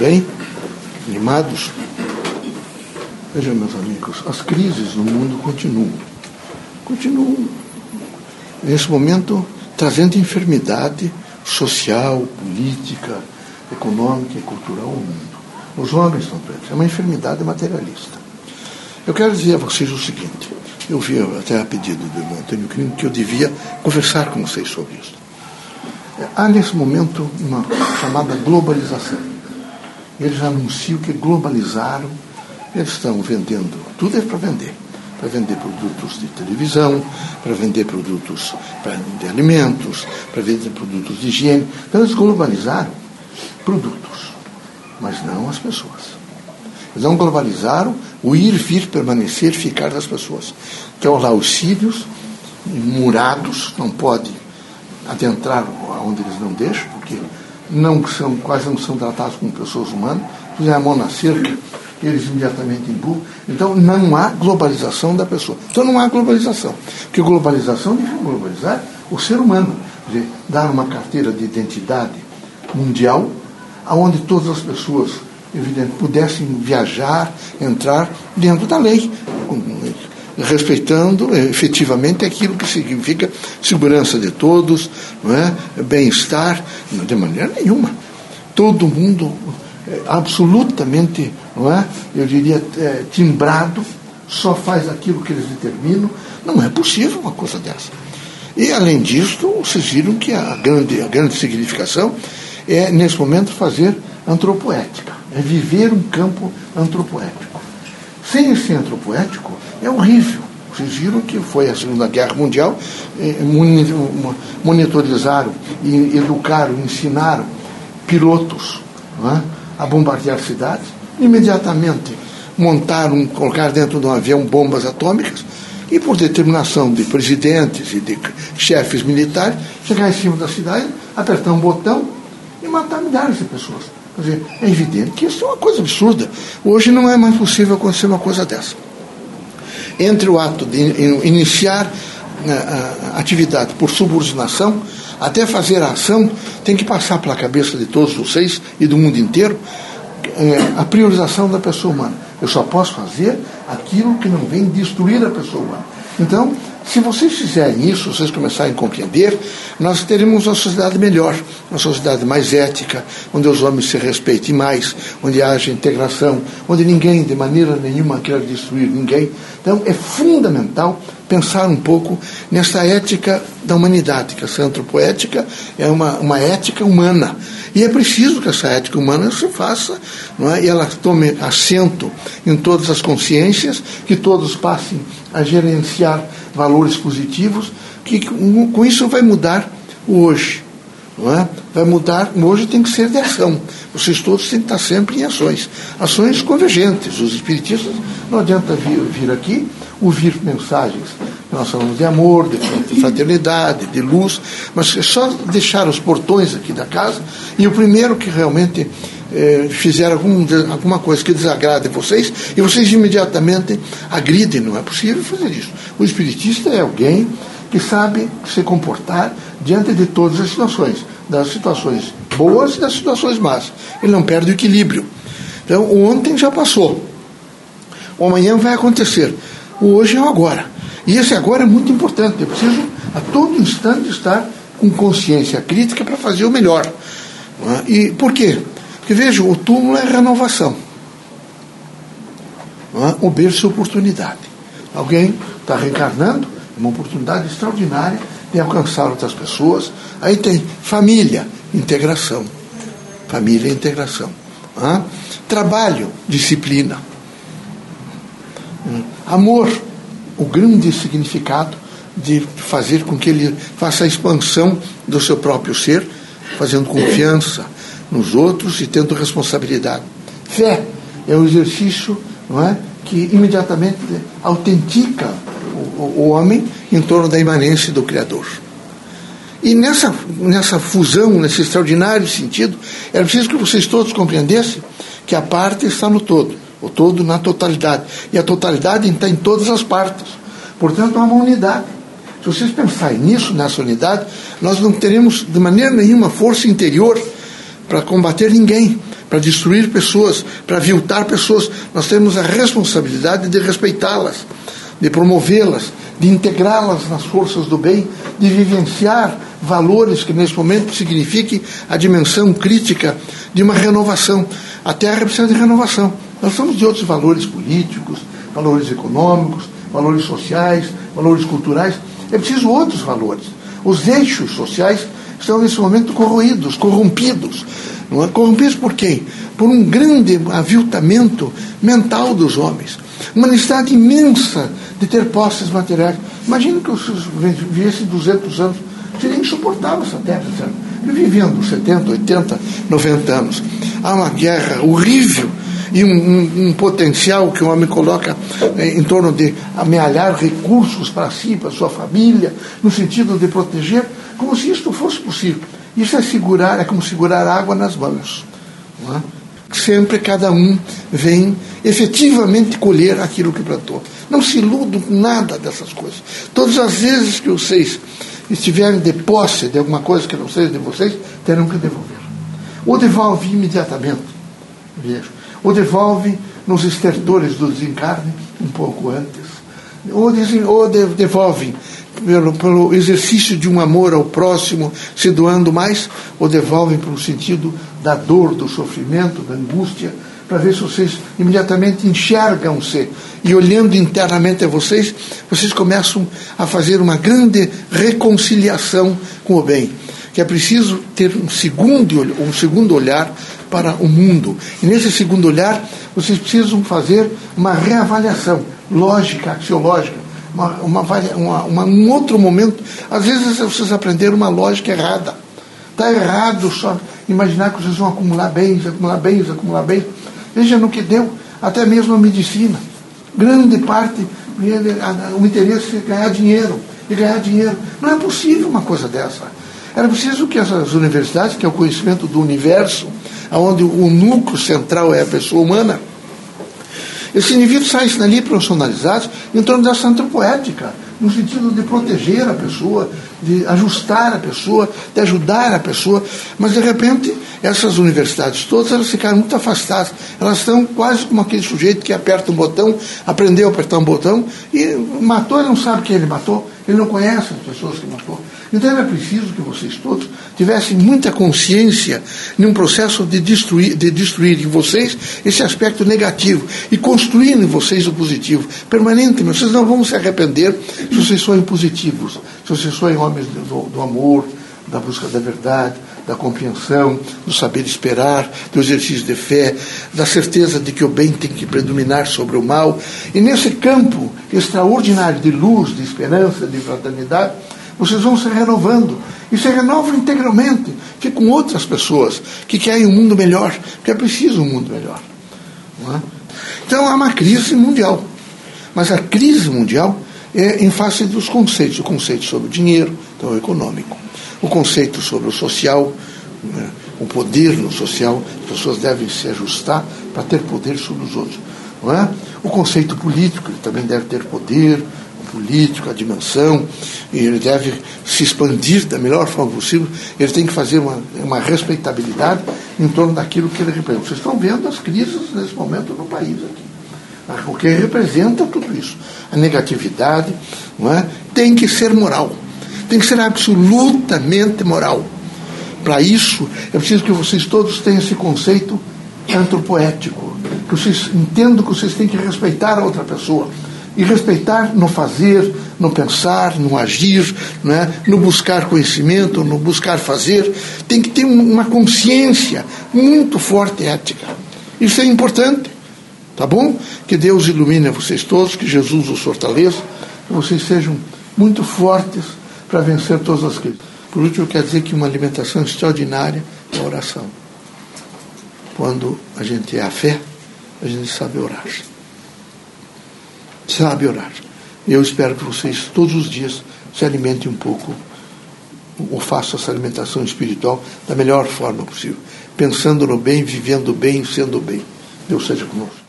bem? Animados? Vejam, meus amigos, as crises no mundo continuam. Continuam, nesse momento, trazendo enfermidade social, política, econômica e cultural ao mundo. Os homens estão doentes. É uma enfermidade materialista. Eu quero dizer a vocês o seguinte: eu vi até a pedido do Antônio Crino que eu devia conversar com vocês sobre isso. Há nesse momento uma chamada globalização. Eles anunciam que globalizaram, eles estão vendendo, tudo é para vender. Para vender produtos de televisão, para vender produtos de alimentos, para vender produtos de higiene. Então eles globalizaram produtos, mas não as pessoas. Eles não globalizaram o ir, vir, permanecer, ficar das pessoas. Então lá os sírios, murados, não pode adentrar onde eles não deixam, porque não são, quase não são tratados como pessoas humanas, fizer a mão na cerca, eles imediatamente empurram. Então não há globalização da pessoa. Então não há globalização. Porque globalização deixa globalizar o ser humano. Quer dizer, dar uma carteira de identidade mundial, aonde todas as pessoas evidente, pudessem viajar, entrar dentro da lei, respeitando efetivamente aquilo que significa segurança de todos, é? bem-estar, de maneira nenhuma. Todo mundo é, absolutamente, não é? eu diria, é, timbrado, só faz aquilo que eles determinam. Não é possível uma coisa dessa. E, além disso, vocês viram que a grande, a grande significação é, nesse momento, fazer antropoética é viver um campo antropoético. Sem esse antropoético, é horrível. Vocês viram que foi a Segunda Guerra Mundial, eh, monitorizaram, e educaram, ensinaram pilotos é? a bombardear cidades, imediatamente montaram, colocaram dentro de um avião bombas atômicas, e por determinação de presidentes e de chefes militares, chegar em cima da cidade, apertar um botão e matar milhares de pessoas. Quer dizer, é evidente que isso é uma coisa absurda. Hoje não é mais possível acontecer uma coisa dessa. Entre o ato de iniciar né, a atividade por subordinação, até fazer a ação, tem que passar pela cabeça de todos vocês e do mundo inteiro é, a priorização da pessoa humana. Eu só posso fazer aquilo que não vem destruir a pessoa humana. Então, se vocês fizerem isso, vocês começarem a compreender, nós teremos uma sociedade melhor, uma sociedade mais ética, onde os homens se respeitem mais, onde haja integração, onde ninguém de maneira nenhuma quer destruir ninguém. Então é fundamental pensar um pouco nessa ética da humanidade, que essa antropoética é uma, uma ética humana. E é preciso que essa ética humana se faça, não é? e ela tome assento em todas as consciências, que todos passem a gerenciar valores positivos, que com isso vai mudar o hoje. É? Vai mudar, hoje tem que ser de ação. Vocês todos têm que estar sempre em ações. Ações convergentes. Os espiritistas não adianta vir, vir aqui ouvir mensagens. Nós falamos de amor, de fraternidade, de luz, mas é só deixar os portões aqui da casa e o primeiro que realmente eh, fizer algum, alguma coisa que desagrade vocês, e vocês imediatamente agridem. Não é possível fazer isso. O espiritista é alguém que sabe se comportar diante de todas as situações, das situações boas e das situações más. Ele não perde o equilíbrio. Então, ontem já passou. O amanhã vai acontecer. O hoje é o agora. E esse agora é muito importante. Eu preciso, a todo instante, estar com consciência crítica para fazer o melhor. É? E por quê? Porque veja, o túmulo é renovação. É? O berço é oportunidade. Alguém está reencarnando, é uma oportunidade extraordinária de alcançar outras pessoas. Aí tem família, integração. Família, integração. É? Trabalho, disciplina. Amor, o grande significado de fazer com que ele faça a expansão do seu próprio ser, fazendo confiança nos outros e tendo responsabilidade. Fé é o exercício não é, que imediatamente autentica o, o homem em torno da imanência do Criador. E nessa, nessa fusão, nesse extraordinário sentido, era preciso que vocês todos compreendessem que a parte está no todo o todo na totalidade. E a totalidade está em todas as partes. Portanto, há uma unidade. Se vocês pensarem nisso, nessa unidade, nós não teremos de maneira nenhuma força interior para combater ninguém. para destruir pessoas, para aviltar pessoas. Nós temos a responsabilidade de respeitá-las, de promovê-las, de integrá-las nas forças do bem, de vivenciar valores que nesse momento signifiquem a dimensão crítica de uma renovação. A Terra precisa de renovação. Nós somos de outros valores políticos, valores econômicos, valores sociais, valores culturais. É preciso outros valores. Os eixos sociais estão nesse momento corroídos, corrompidos. Não é? Corrompidos por quem? Por um grande aviltamento mental dos homens. Uma necessidade imensa de ter posses materiais. Imagina que os vivessem 200 anos. Seria insuportável essa terra. Vivendo 70, 80, 90 anos. Há uma guerra horrível e um, um, um, potencial que o homem coloca eh, em torno de amealhar recursos para si, para sua família, no sentido de proteger, como se isto possível. Isso é segurar, é como segurar água nas mãos. É? Sempre cada um vem efetivamente colher aquilo que plantou. Não se iludam com nada dessas coisas. Todas as vezes que vocês estiverem de posse de alguma coisa que não seja de vocês, terão que devolver. Ou devolve imediatamente. Vejo ou devolve nos estertores do desencarne um pouco antes, ou, devolve pelo, pelo, exercício de um amor ao próximo, se doando mais, ou devolvem pelo sentido da dor, do sofrimento, da angústia, para ver se vocês imediatamente enxergam-se e olhando internamente a vocês, vocês começam a fazer uma grande reconciliação com o bem. Que é preciso ter um segundo, um segundo olhar para o mundo. E nesse segundo olhar, vocês precisam fazer uma reavaliação lógica, axiológica, uma, uma, uma, um outro momento. Às vezes vocês aprenderam uma lógica errada. Está errado só imaginar que vocês vão acumular bens, acumular bens, acumular bens. Veja no que deu, até mesmo a medicina. Grande parte, o interesse é ganhar dinheiro. E ganhar dinheiro. Não é possível uma coisa dessa. Era preciso que essas universidades, que é o conhecimento do universo, onde o núcleo central é a pessoa humana, esses indivíduos saem dali profissionalizados em torno dessa antropoética, no sentido de proteger a pessoa, de ajustar a pessoa, de ajudar a pessoa, mas de repente essas universidades todas elas ficaram muito afastadas, elas estão quase como aquele sujeito que aperta um botão, aprendeu a apertar um botão e matou, ele não sabe quem ele matou, ele não conhece as pessoas que matou. Então era preciso que vocês todos tivessem muita consciência num processo de destruir, de destruir em vocês esse aspecto negativo e construir em vocês o positivo. Permanentemente, vocês não vão se arrepender se vocês forem positivos, se vocês forem homens do, do amor, da busca da verdade, da compreensão, do saber esperar, do exercício de fé, da certeza de que o bem tem que predominar sobre o mal. E nesse campo extraordinário de luz, de esperança, de fraternidade, vocês vão se renovando. E se renovam integralmente, que com outras pessoas que querem um mundo melhor, porque é preciso um mundo melhor. É? Então há uma crise mundial. Mas a crise mundial é em face dos conceitos. O conceito sobre o dinheiro, então o econômico. O conceito sobre o social, né? o poder no social. As pessoas devem se ajustar para ter poder sobre os outros. Não é? O conceito político, ele também deve ter poder, político, a dimensão, e ele deve se expandir da melhor forma possível, ele tem que fazer uma, uma respeitabilidade em torno daquilo que ele representa. Vocês estão vendo as crises nesse momento no país aqui. O que representa tudo isso. A negatividade não é? tem que ser moral. Tem que ser absolutamente moral. Para isso, é preciso que vocês todos tenham esse conceito antropoético. Que vocês entendam que vocês têm que respeitar a outra pessoa e respeitar no fazer, no pensar, no agir, não é? no buscar conhecimento, no buscar fazer. Tem que ter uma consciência muito forte ética. Isso é importante. Tá bom? Que Deus ilumine vocês todos, que Jesus os fortaleça, que vocês sejam muito fortes para vencer todas as crises. Por último, quer dizer que uma alimentação extraordinária é a oração. Quando a gente é a fé, a gente sabe orar sabe orar. Eu espero que vocês todos os dias se alimentem um pouco, ou façam essa alimentação espiritual da melhor forma possível, pensando no bem, vivendo bem, sendo bem. Deus seja conosco.